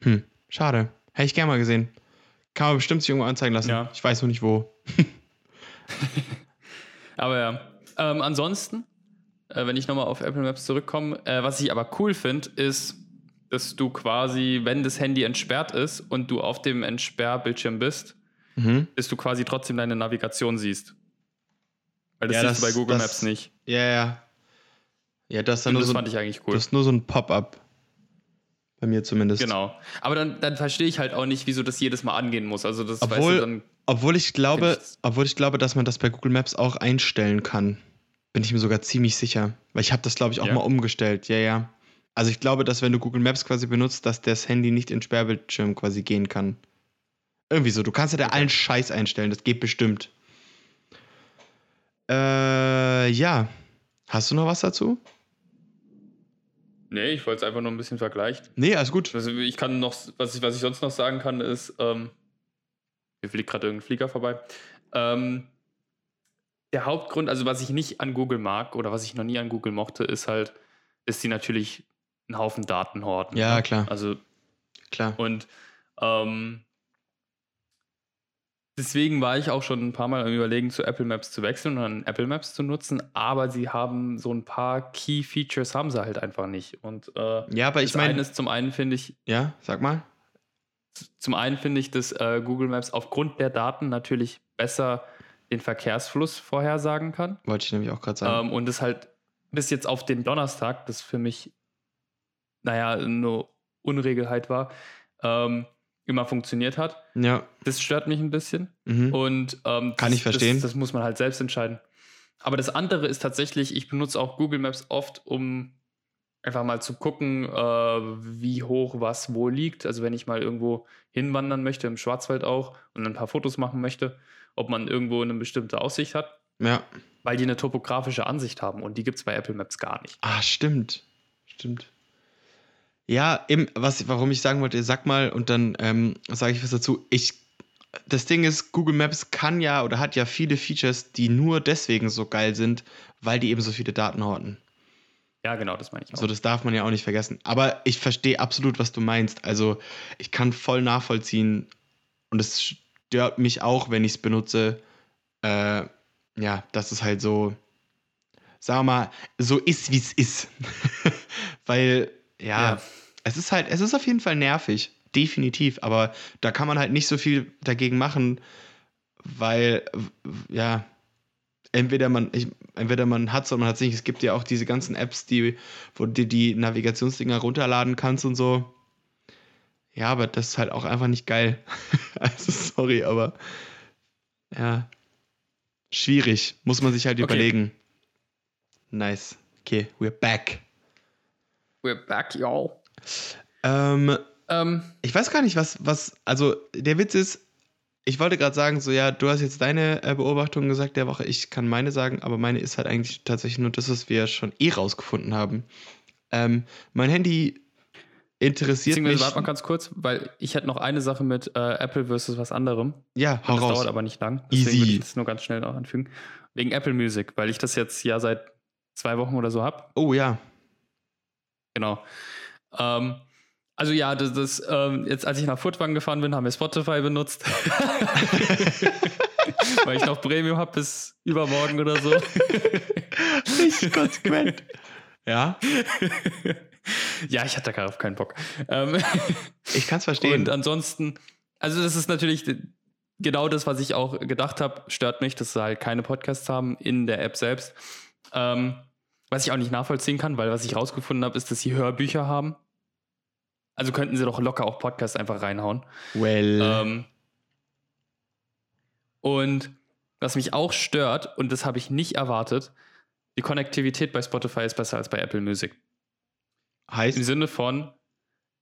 A: Hm, schade. Hätte ich gerne mal gesehen. Kann man bestimmt sich irgendwo anzeigen lassen.
B: Ja.
A: Ich weiß nur nicht wo.
B: Aber ja, ähm, ansonsten, äh, wenn ich nochmal auf Apple Maps zurückkomme, äh, was ich aber cool finde, ist, dass du quasi, wenn das Handy entsperrt ist und du auf dem Entsperrbildschirm bist,
A: Mhm.
B: dass du quasi trotzdem deine Navigation siehst. Weil das
A: Ja,
B: siehst du
A: das-
B: bei Google
A: das-
B: Maps nicht.
A: Ja, ja. Ja, das ist dann nur
B: das
A: so,
B: fand ich eigentlich cool.
A: das ist nur so ein Pop-up. Bei mir zumindest.
B: Genau. Aber dann, dann verstehe ich halt auch nicht, wieso das jedes Mal angehen muss. Also das weißt
A: Obwohl-
B: du dann.
A: Obwohl ich glaube,
B: ich-
A: obwohl ich glaube, dass man das bei Google Maps auch einstellen kann. Bin ich mir sogar ziemlich sicher. Weil ich habe das, glaube ich, auch
B: Ja?
A: mal umgestellt. Ja, ja. Also ich glaube, dass wenn du Google Maps quasi benutzt, dass das Handy nicht in Sperrbildschirm quasi gehen kann. Irgendwie so. Du kannst ja da allen Scheiß einstellen. Das geht bestimmt. Äh, ja. Hast du noch was dazu?
B: Nee, ich wollte es einfach nur ein bisschen vergleichen.
A: Nee, alles gut.
B: Also ich kann noch, was ich, was ich sonst noch sagen kann, ist, ähm, hier fliegt gerade irgendein Flieger vorbei. Ähm, der Hauptgrund, also was ich nicht an Google mag oder was ich noch nie an Google mochte, ist halt, dass sie natürlich einen Haufen Daten horten.
A: Ja,
B: ne?
A: klar.
B: Also
A: Klar.
B: und ähm, deswegen war ich auch schon ein paar Mal am Überlegen, zu Apple Maps zu wechseln und dann Apple Maps zu nutzen, aber sie haben so ein paar Key Features haben sie halt einfach nicht. Und äh,
A: Ja, aber ich meine.
B: zum einen, finde ich,
A: Ja, sag mal.
B: Zum einen finde ich, dass äh, Google Maps aufgrund der Daten natürlich besser den Verkehrsfluss vorhersagen kann.
A: Wollte ich nämlich auch gerade sagen.
B: Ähm, und es halt bis jetzt auf den Donnerstag, das für mich, naja, eine Unregelheit war, ähm, immer funktioniert hat.
A: ja.
B: Das stört mich ein bisschen.
A: Mhm.
B: Und ähm,
A: Kann
B: das,
A: ich verstehen.
B: Das, das muss man halt selbst entscheiden. Aber das andere ist tatsächlich, ich benutze auch Google Maps oft, um einfach mal zu gucken, äh, wie hoch was wo liegt. Also wenn ich mal irgendwo hinwandern möchte, im Schwarzwald auch, und ein paar Fotos machen möchte, ob man irgendwo eine bestimmte Aussicht hat,
A: Ja.
B: weil die eine topografische Ansicht haben und die gibt es bei Apple Maps gar nicht.
A: Ah, stimmt. Stimmt. Ja, eben, was, warum ich sagen wollte, sag mal und dann ähm, sage ich was dazu. Ich, das Ding ist, Google Maps kann ja oder hat ja viele Features, die nur deswegen so geil sind, weil die eben so viele Daten horten.
B: Ja, genau, das meine ich auch.
A: So, das darf man ja auch nicht vergessen. Aber ich verstehe absolut, was du meinst. Also, ich kann voll nachvollziehen und es stört mich auch, wenn ich es benutze. Äh, ja, dass es halt so, sagen wir mal, so ist, wie es ist. Weil, ja,
B: Ja.
A: es ist halt, es ist auf jeden Fall nervig. Definitiv. Aber da kann man halt nicht so viel dagegen machen, weil, ja, entweder man, ich, entweder man hat es oder man hat es nicht. Es gibt ja auch diese ganzen Apps, die, wo du die Navigationsdinger runterladen kannst und so. Ja, aber das ist halt auch einfach nicht geil. also sorry, aber ja. Schwierig. Muss man sich halt
B: Okay.
A: überlegen. Nice. Okay, we're back.
B: We're back, y'all.
A: Ähm,
B: Ähm,
A: ich weiß gar nicht, was, was, also der Witz ist, ich wollte gerade sagen, so ja, du hast jetzt deine äh, Beobachtungen gesagt der Woche, ich kann meine sagen, aber meine ist halt eigentlich tatsächlich nur das, was wir schon eh rausgefunden haben. Ähm, mein Handy interessiert mich.
B: warte mal ganz kurz, weil ich hätte noch eine Sache mit äh, Apple versus was anderem.
A: ja, hau
B: das
A: raus.
B: dauert aber nicht lang. Deswegen
A: Easy.
B: würde ich das nur ganz schnell noch anfügen. Wegen Apple Music, weil ich das jetzt ja seit zwei Wochen oder so habe.
A: Oh ja.
B: Genau. Ähm, also ja, das, das ähm, jetzt als ich nach Furtwangen gefahren bin, haben wir Spotify benutzt. weil ich noch Premium habe bis übermorgen oder so.
A: Richtig konsequent. ja,
B: ja, ich hatte darauf keinen Bock. Ähm,
A: ich kann es verstehen.
B: Und ansonsten, also das ist natürlich genau das, was ich auch gedacht habe, stört mich, dass sie halt keine Podcasts haben in der App selbst. Ähm, was ich auch nicht nachvollziehen kann, weil was ich rausgefunden habe, ist, dass sie Hörbücher haben. Also könnten sie doch locker auch Podcasts einfach reinhauen.
A: well.
B: Ähm, und was mich auch stört, und das habe ich nicht erwartet, die Konnektivität bei Spotify ist besser als bei Apple Music.
A: heißt,
B: Im Sinne von,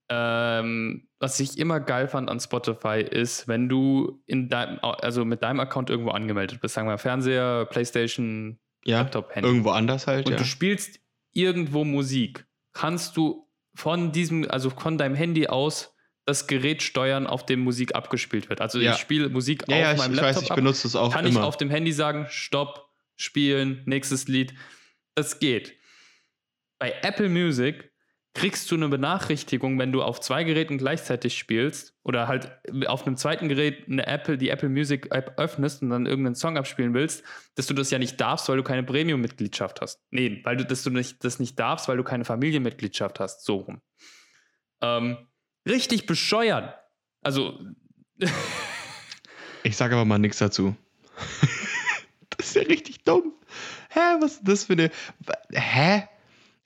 B: ähm, was ich immer geil fand an Spotify ist, wenn du in deinem, also mit deinem Account irgendwo angemeldet bist, sagen wir Fernseher, Playstation,
A: Ja,
B: Laptop, Handy.
A: irgendwo anders halt.
B: und
A: ja.
B: du spielst irgendwo Musik, kannst du von diesem, also von deinem Handy aus das Gerät steuern, auf dem Musik abgespielt wird. Also
A: Ja.
B: ich spiele Musik
A: ja,
B: auf
A: ja, ich,
B: meinem
A: ich
B: Laptop
A: weiß, ich
B: ab,
A: benutze das auch
B: kann ich
A: immer.
B: auf dem Handy sagen, stopp, spielen, nächstes Lied. Das geht. Bei Apple Music kriegst du eine Benachrichtigung, wenn du auf zwei Geräten gleichzeitig spielst oder halt auf einem zweiten Gerät eine Apple, die Apple Music App öffnest und dann irgendeinen Song abspielen willst, dass du das ja nicht darfst, weil du keine Premium-Mitgliedschaft hast. Nee, weil du, dass du nicht, das nicht darfst, weil du keine Familienmitgliedschaft hast. So rum. Ähm, richtig bescheuert. Also,
A: Ich sage aber mal nichts dazu. das ist ja richtig dumm. Hä, was ist das für eine. Hä?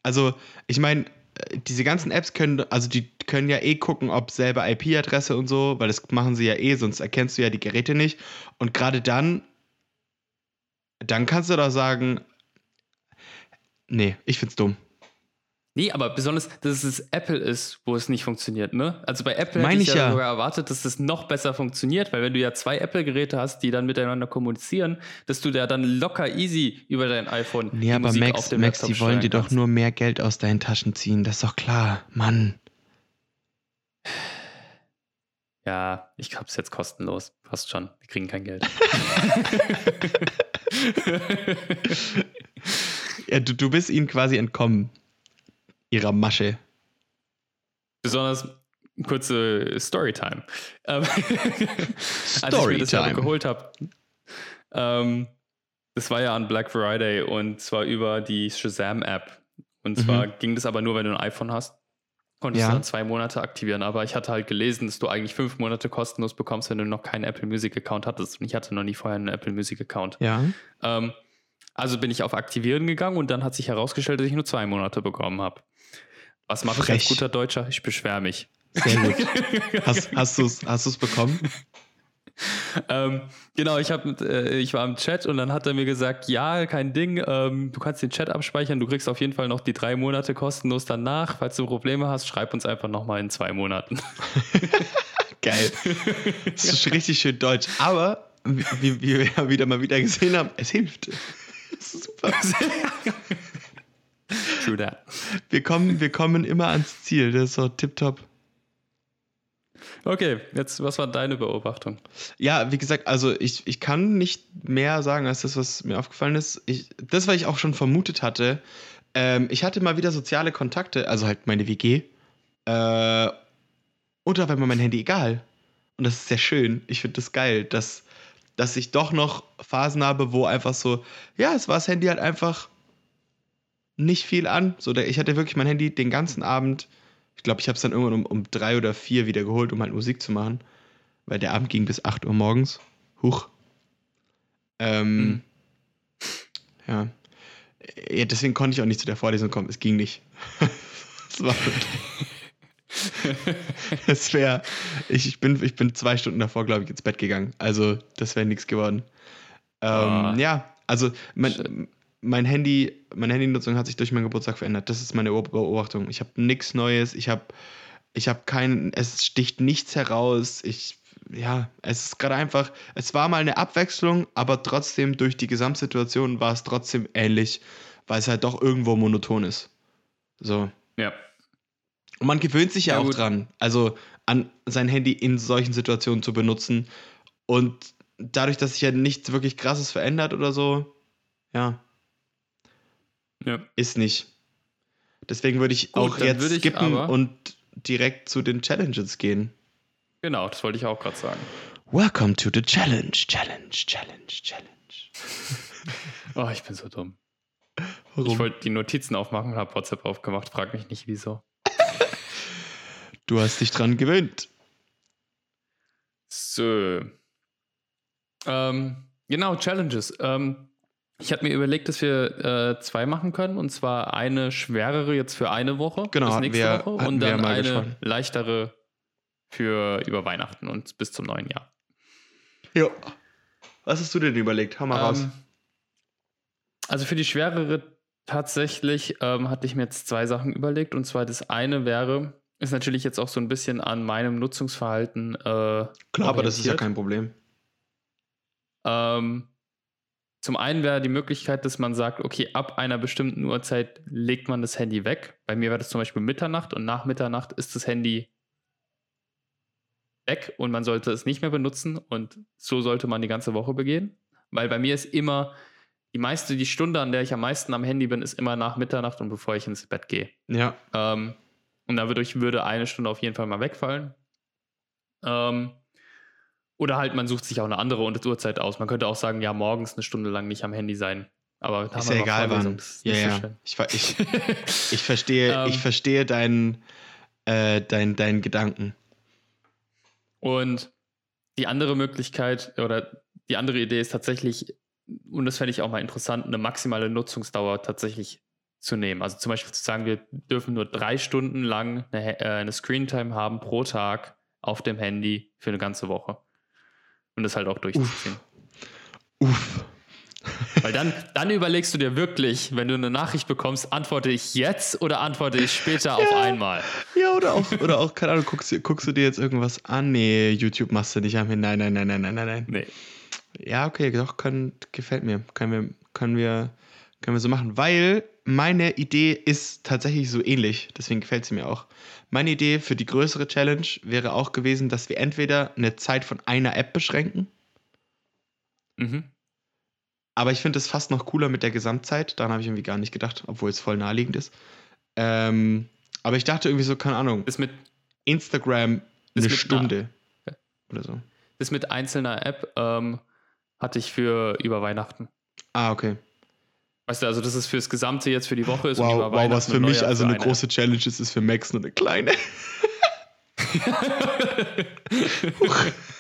A: Also, ich meine, diese ganzen Apps können, also die können ja eh gucken, ob selber IP-Adresse und so, weil das machen sie ja eh, sonst erkennst du ja die Geräte nicht. Und gerade dann, dann kannst du doch sagen, nee, ich find's dumm.
B: Nee, aber besonders, dass es Apple ist, wo es nicht funktioniert, ne? Also bei Apple hätte ich
A: ich
B: ja,
A: ja.
B: sogar erwartet, dass es noch besser funktioniert, weil wenn du ja zwei Apple-Geräte hast, die dann miteinander kommunizieren, dass du da dann locker easy über dein iPhone
A: Nee, aber
B: Musik
A: Max,
B: auf dem
A: Max, die wollen dir doch nur mehr Geld aus deinen Taschen ziehen, das ist doch klar. Mann.
B: Ja, ich hab's jetzt kostenlos. Passt schon. Wir kriegen kein Geld.
A: Ja, du, du bist ihnen quasi entkommen. Ihrer Masche.
B: Besonders kurze Storytime. Ähm, Als ich mir das ja
A: Storytime.
B: geholt habe. Ähm, das war ja an Black Friday und zwar über die Shazam-App. Und zwar ging das aber nur, wenn du ein iPhone hast. Konntest
A: Ja.
B: du dann zwei Monate aktivieren. Aber ich hatte halt gelesen, dass du eigentlich fünf Monate kostenlos bekommst, wenn du noch keinen Apple Music Account hattest. Und ich hatte noch nie vorher einen Apple Music Account.
A: Ja.
B: Ähm, also bin ich auf Aktivieren gegangen und dann hat sich herausgestellt, dass ich nur zwei Monate bekommen habe. Was mache ich als guter Deutscher? Ich beschwere mich.
A: Sehr gut. Hast, hast du es hast du's bekommen?
B: ähm, genau, ich, hab, äh, ich war im Chat und dann hat er mir gesagt, ja, kein Ding, ähm, du kannst den Chat abspeichern, du kriegst auf jeden Fall noch die drei Monate kostenlos danach. Falls du Probleme hast, schreib uns einfach nochmal in zwei Monaten.
A: Geil. Das ist richtig schön deutsch. Aber, wie, wie wir ja wieder mal wieder gesehen haben, es hilft. Das ist super.
B: True that.
A: Wir kommen, wir kommen immer ans Ziel. Das ist so tipptopp.
B: Okay, jetzt, was war deine Beobachtung?
A: Ja, wie gesagt, also ich, ich kann nicht mehr sagen als das, was mir aufgefallen ist. Ich, das, was ich auch schon vermutet hatte. Ähm, ich hatte mal wieder soziale Kontakte, also halt meine WG. Äh, und da war mir mein Handy egal. Und das ist sehr schön. Ich finde das geil, dass, dass ich doch noch Phasen habe, wo einfach so, ja, es war das Handy halt einfach nicht viel an. So, ich hatte wirklich mein Handy den ganzen Abend. Ich glaube, ich habe es dann irgendwann um, um drei oder vier wieder geholt, um halt Musik zu machen. Weil der Abend ging bis 8 Uhr morgens. Huch. Ähm,
B: Mhm.
A: ja. ja. Deswegen konnte ich auch nicht zu der Vorlesung kommen. Es ging nicht. Es war Es wäre. Ich, ich, bin, ich bin zwei Stunden davor, glaube ich, ins Bett gegangen. Also, das wäre nichts geworden. Ähm,
B: Ah.
A: Ja, also mein, mein Handy, meine Handynutzung hat sich durch meinen Geburtstag verändert. Das ist meine Beob- Beobachtung. Ich habe nichts Neues. Ich habe ich habe kein, es sticht nichts heraus. Ich, ja, es ist gerade einfach, es war mal eine Abwechslung, aber trotzdem durch die Gesamtsituation war es trotzdem ähnlich, weil es halt doch irgendwo monoton ist. So.
B: Ja.
A: Und man gewöhnt sich ja,
B: Ja,
A: auch
B: gut.
A: dran, also an sein Handy in solchen Situationen zu benutzen. Und dadurch, dass sich ja nichts wirklich krasses verändert oder so, ja,
B: ja.
A: ist nicht. Deswegen würde ich
B: Gut,
A: auch jetzt
B: ich
A: skippen und direkt zu den Challenges gehen.
B: Genau, das wollte ich auch gerade sagen.
A: Welcome to the challenge, challenge, challenge, challenge.
B: Oh, ich bin so dumm.
A: Warum?
B: Ich wollte die Notizen aufmachen und habe WhatsApp aufgemacht. Frag mich nicht, wieso.
A: du hast dich dran gewöhnt.
B: So. Ähm, genau, Challenges. Ähm, ich hatte mir überlegt, dass wir äh, zwei machen können. Und zwar eine schwerere jetzt für eine Woche.
A: Genau,
B: bis nächste
A: wir-
B: Woche. Und dann eine
A: gesprochen.
B: leichtere für über Weihnachten und bis zum neuen Jahr.
A: Ja. Was hast du denn überlegt? Hau mal raus.
B: Ähm, also für die schwerere tatsächlich ähm, hatte ich mir jetzt zwei Sachen überlegt. Und zwar das eine wäre, ist natürlich jetzt auch so ein bisschen an meinem Nutzungsverhalten. Äh,
A: Klar, aber das ist ja
B: orientiert.
A: kein Problem.
B: Ähm, zum einen wäre die Möglichkeit, dass man sagt, okay, ab einer bestimmten Uhrzeit legt man das Handy weg. Bei mir wäre das zum Beispiel Mitternacht und nach Mitternacht ist das Handy weg und man sollte es nicht mehr benutzen und so sollte man die ganze Woche begehen. Weil bei mir ist immer die meiste, die Stunde, an der ich am meisten am Handy bin, ist immer nach Mitternacht und bevor ich ins Bett gehe.
A: Ja,
B: Ähm, und dadurch würde eine Stunde auf jeden Fall mal wegfallen. Ähm, oder halt, man sucht sich auch eine andere Uhrzeit aus. Man könnte auch sagen, ja, morgens eine Stunde lang nicht am Handy sein. Aber
A: ist ja egal wann. Ja,
B: so
A: ja.
B: schön.
A: Ich, ich, ich verstehe,
B: Ähm.
A: ich verstehe deinen, äh, dein, deinen Gedanken.
B: Und die andere Möglichkeit oder die andere Idee ist tatsächlich, und das fände ich auch mal interessant, eine maximale Nutzungsdauer tatsächlich zu nehmen. Also zum Beispiel zu sagen, wir dürfen nur drei Stunden lang eine, äh, eine Screentime haben pro Tag auf dem Handy für eine ganze Woche. Und das halt auch durchzuziehen.
A: Uff.
B: Weil dann, dann überlegst du dir wirklich, wenn du eine Nachricht bekommst, antworte ich jetzt oder antworte ich später auf
A: Ja.
B: einmal.
A: Ja, oder auch, oder auch, keine Ahnung, guckst, du- guckst du dir jetzt irgendwas an? Nee, YouTube machst du nicht am. Nein, nein, nein, nein, nein, nein, nein.
B: Nee.
A: Ja, okay, doch, können, gefällt mir. Können wir, können, wir, können wir so machen. Weil meine Idee ist tatsächlich so ähnlich. Deswegen gefällt sie mir auch. Meine Idee für die größere Challenge wäre auch gewesen, dass wir entweder eine Zeit von einer App beschränken.
B: Mhm.
A: Aber ich finde es fast noch cooler mit der Gesamtzeit. Daran habe ich irgendwie gar nicht gedacht, obwohl es voll naheliegend ist. Ähm, aber ich dachte irgendwie so, keine Ahnung,
B: Das mit,
A: Instagram eine
B: mit
A: Stunde.
B: Ja.
A: Oder so.
B: das mit einzelner App ähm, hatte ich für über Weihnachten.
A: Ah, okay.
B: Weißt du, also das ist fürs Gesamte jetzt für die Woche ist und
A: Wow,
B: über
A: wow, was für
B: und
A: mich also
B: für
A: eine große Challenge ist, ist für Max nur eine kleine.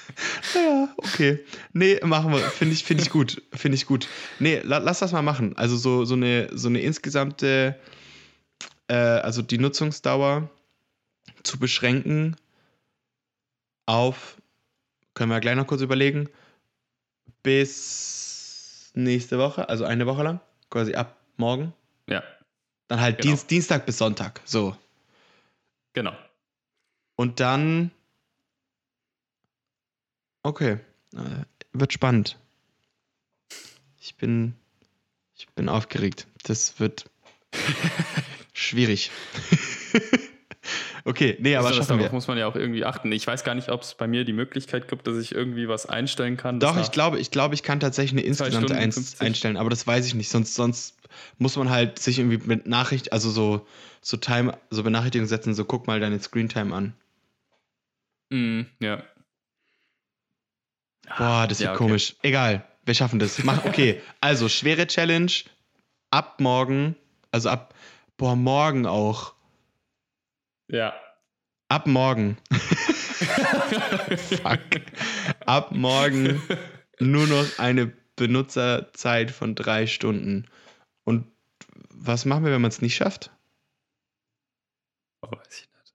A: Ja, okay. Nee, machen wir. Finde ich, finde ich gut. Finde ich gut. Nee, la, lass das mal machen. Also so, so, eine, so eine insgesamte, äh, also die Nutzungsdauer zu beschränken auf, können wir gleich noch kurz überlegen, bis nächste Woche, also eine Woche lang, quasi ab morgen.
B: ja,
A: Dann halt
B: Genau.
A: Dienst, Dienstag bis Sonntag. So.
B: genau.
A: Und dann. Okay. Äh, wird spannend. Ich bin. Ich bin aufgeregt. Das wird schwierig. okay, nee, aber
B: das, darauf muss man ja auch irgendwie achten. Ich weiß gar nicht, ob es bei mir die Möglichkeit gibt, dass ich irgendwie was einstellen kann.
A: Doch, ich glaube, ich glaube, ich kann tatsächlich eine insgesamte Eins
B: 50.
A: einstellen, aber das weiß ich nicht. Sonst, sonst muss man halt sich irgendwie mit Nachricht, also so, so Time, so Benachrichtigungen setzen, so guck mal deine Screentime an.
B: Mhm, ja.
A: Boah, das wird
B: Ja, okay.
A: komisch. Egal, wir schaffen das. Mach, okay, also schwere Challenge. Ab morgen, also ab, boah, morgen auch.
B: Ja.
A: Ab morgen. Fuck. Ab morgen nur noch eine Benutzerzeit von drei Stunden. Und was machen wir, wenn man es nicht schafft?
B: Oh, weiß ich nicht.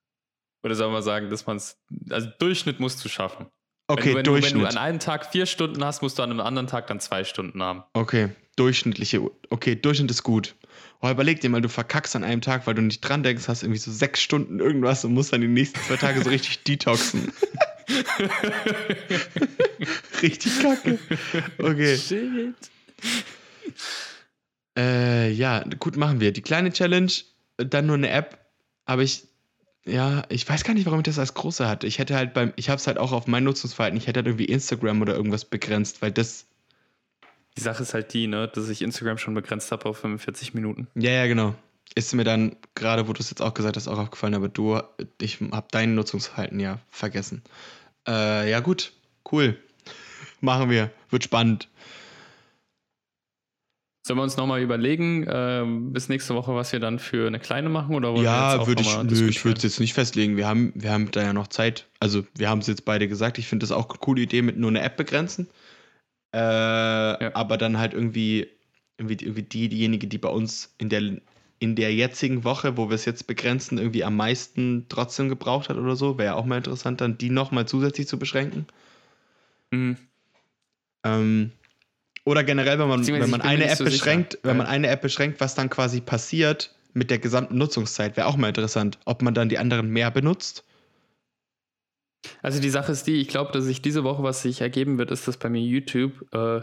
B: Oder soll man sagen, dass man es. Also Durchschnitt musst du schaffen.
A: Okay,
B: wenn, du, wenn, du, wenn
A: Durchschnitt.
B: du an einem Tag vier Stunden hast, musst du an einem anderen Tag dann zwei Stunden haben.
A: okay, durchschnittliche. Okay, Durchschnitt ist gut. Oh, überleg dir mal, du verkackst an einem Tag, weil du nicht dran denkst, hast irgendwie so sechs Stunden irgendwas und musst dann die nächsten zwei Tage so richtig detoxen. richtig kacke. Okay.
B: Shit.
A: Äh, ja, gut, machen wir. Die kleine Challenge, dann nur eine App, aber ich, ja, ich weiß gar nicht, warum ich das als große hatte. Ich hätte halt beim, ich habe es halt auch auf mein Nutzungsverhalten, ich hätte halt irgendwie Instagram oder irgendwas begrenzt, weil das,
B: Die Sache ist halt die, ne, dass ich Instagram schon begrenzt habe auf 45 Minuten.
A: ja, ja, genau. Ist mir dann, gerade wo du es jetzt auch gesagt hast, auch aufgefallen, aber du, ich habe dein Nutzungsverhalten ja vergessen. Äh, ja, gut, cool. Machen wir. Wird spannend.
B: Sollen wir uns nochmal überlegen, ähm, bis nächste Woche, was wir dann für eine kleine machen? Oder wollen wir jetzt
A: Ja, würde ich, nö, ich würde es jetzt nicht festlegen. Wir haben, wir haben da ja noch Zeit. Also, wir haben es jetzt beide gesagt. Ich finde das auch eine coole Idee mit nur eine App begrenzen. Äh, Aber dann halt irgendwie, irgendwie, irgendwie die, diejenige, die bei uns in der, in der jetzigen Woche, wo wir es jetzt begrenzen, irgendwie am meisten trotzdem gebraucht hat oder so. Wäre ja auch mal interessant, dann die nochmal zusätzlich zu beschränken.
B: Mhm.
A: Ähm, oder generell, wenn man, wenn man eine App
B: so sicher,
A: beschränkt, wenn man eine App beschränkt, was dann quasi passiert, mit der gesamten Nutzungszeit wäre auch mal interessant, ob man dann die anderen mehr benutzt.
B: Also die Sache ist die, ich glaube, dass sich diese Woche, was sich ergeben wird, ist, dass bei mir YouTube äh,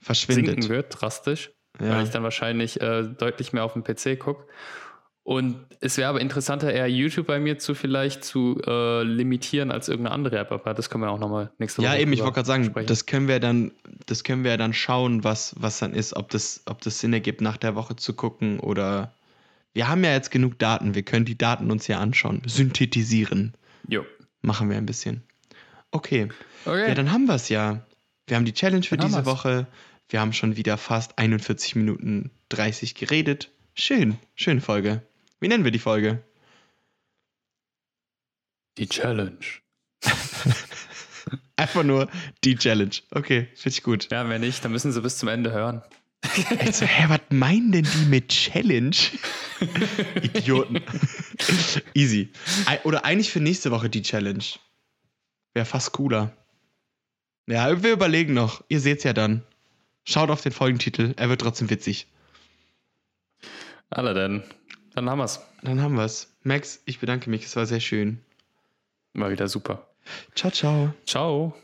A: Verschwindet.
B: sinken wird, drastisch, weil
A: Ja.
B: ich dann wahrscheinlich äh, deutlich mehr auf dem PC gucke. Und es wäre aber interessanter, eher YouTube bei mir zu vielleicht zu äh, limitieren als irgendeine andere App. Aber das können wir auch nochmal nächste
A: Ja,
B: Woche
A: eben, ich wollte gerade sagen,
B: sprechen.
A: das können wir dann, das können wir dann schauen, was, was dann ist, ob das, ob das Sinn ergibt, nach der Woche zu gucken oder. Wir haben ja jetzt genug Daten, wir können die Daten uns ja anschauen. Synthetisieren.
B: Jo.
A: Machen wir ein bisschen. Okay.
B: Okay.
A: Ja, dann haben wir es ja. Wir haben die Challenge für
B: Dann
A: diese. Woche. Wir haben schon wieder fast 41 Minuten 30 geredet. Schön, schöne Folge. Wie nennen wir die Folge?
B: die Challenge.
A: Einfach nur die Challenge. Okay, finde ich gut.
B: Ja, wenn nicht, dann müssen sie bis zum Ende hören.
A: Ich so, hä, was meinen denn die mit Challenge? Idioten. Easy. Oder eigentlich für nächste Woche die Challenge. Wäre fast cooler. Ja, wir überlegen noch. Ihr seht's ja dann. Schaut auf den Folgentitel. Er wird trotzdem witzig.
B: Alle denn. Dann haben wir's.
A: Dann haben wir's. Max, ich bedanke mich. Es war sehr schön.
B: War wieder super.
A: Ciao, ciao.
B: Ciao.